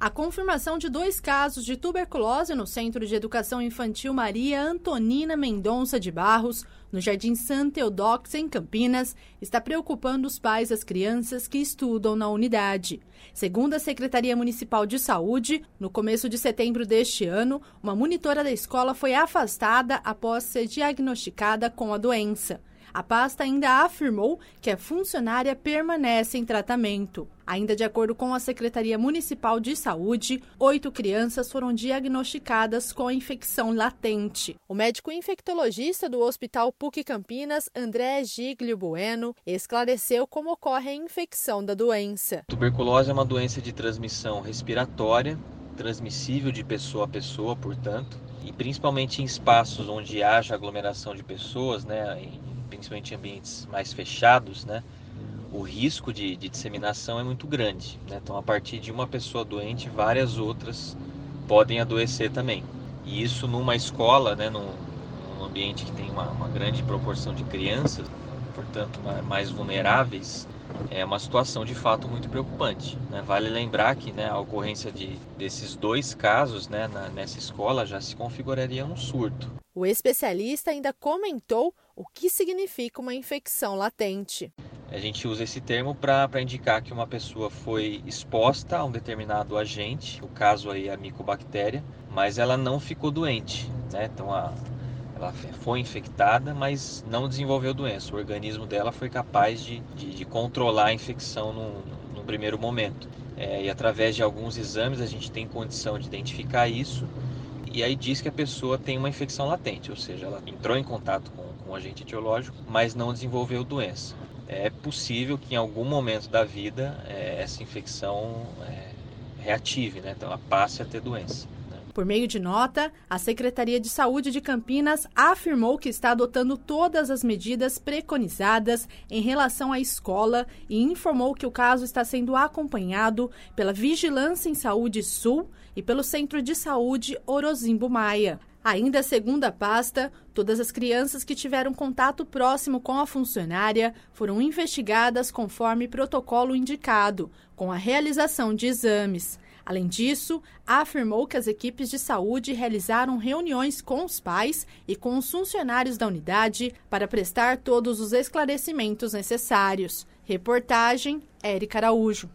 A confirmação de dois casos de tuberculose no Centro de Educação Infantil Maria Antonina Mendonça de Barros, no Jardim Santa Teodóxia, em Campinas, está preocupando os pais das crianças que estudam na unidade. Segundo a Secretaria Municipal de Saúde, no começo de setembro deste ano, uma monitora da escola foi afastada após ser diagnosticada com a doença. A pasta ainda afirmou que a funcionária permanece em tratamento. Ainda de acordo com a Secretaria Municipal de Saúde, oito crianças foram diagnosticadas com infecção latente. O médico infectologista do Hospital PUC Campinas, André Giglio Bueno, esclareceu como ocorre a infecção da doença. Tuberculose é uma doença de transmissão respiratória, transmissível de pessoa a pessoa, portanto, e principalmente em espaços onde haja aglomeração de pessoas, né, em principalmente em ambientes mais fechados, né, o risco de, de disseminação é muito grande. Né? Então, a partir de uma pessoa doente, várias outras podem adoecer também. E isso numa escola, né, num, num ambiente que tem uma, uma, grande proporção de crianças, portanto mais vulneráveis, é uma situação de fato muito preocupante. Né? Vale lembrar que né, a ocorrência de, desses dois casos né, na, nessa escola já se configuraria um surto. O especialista ainda comentou o que significa uma infecção latente. A gente usa esse termo para indicar que uma pessoa foi exposta a um determinado agente, o caso aí a micobactéria, mas ela não ficou doente. Né? Então a, ela foi infectada, mas não desenvolveu doença. O organismo dela foi capaz de, de, de controlar a infecção no, no primeiro momento. É, e através de alguns exames a gente tem condição de identificar isso e aí diz que a pessoa tem uma infecção latente, ou seja, ela entrou em contato com, com um agente etiológico, mas não desenvolveu doença. É possível que em algum momento da vida é, essa infecção é, reative, né? então ela passe a ter doença. Por meio de nota, a Secretaria de Saúde de Campinas afirmou que está adotando todas as medidas preconizadas em relação à escola e informou que o caso está sendo acompanhado pela Vigilância em Saúde Sul e pelo Centro de Saúde Orozimbo Maia. Ainda segundo a pasta, todas as crianças que tiveram contato próximo com a funcionária foram investigadas conforme protocolo indicado, com a realização de exames. Além disso, afirmou que as equipes de saúde realizaram reuniões com os pais e com os funcionários da unidade para prestar todos os esclarecimentos necessários. Reportagem Érica Araújo.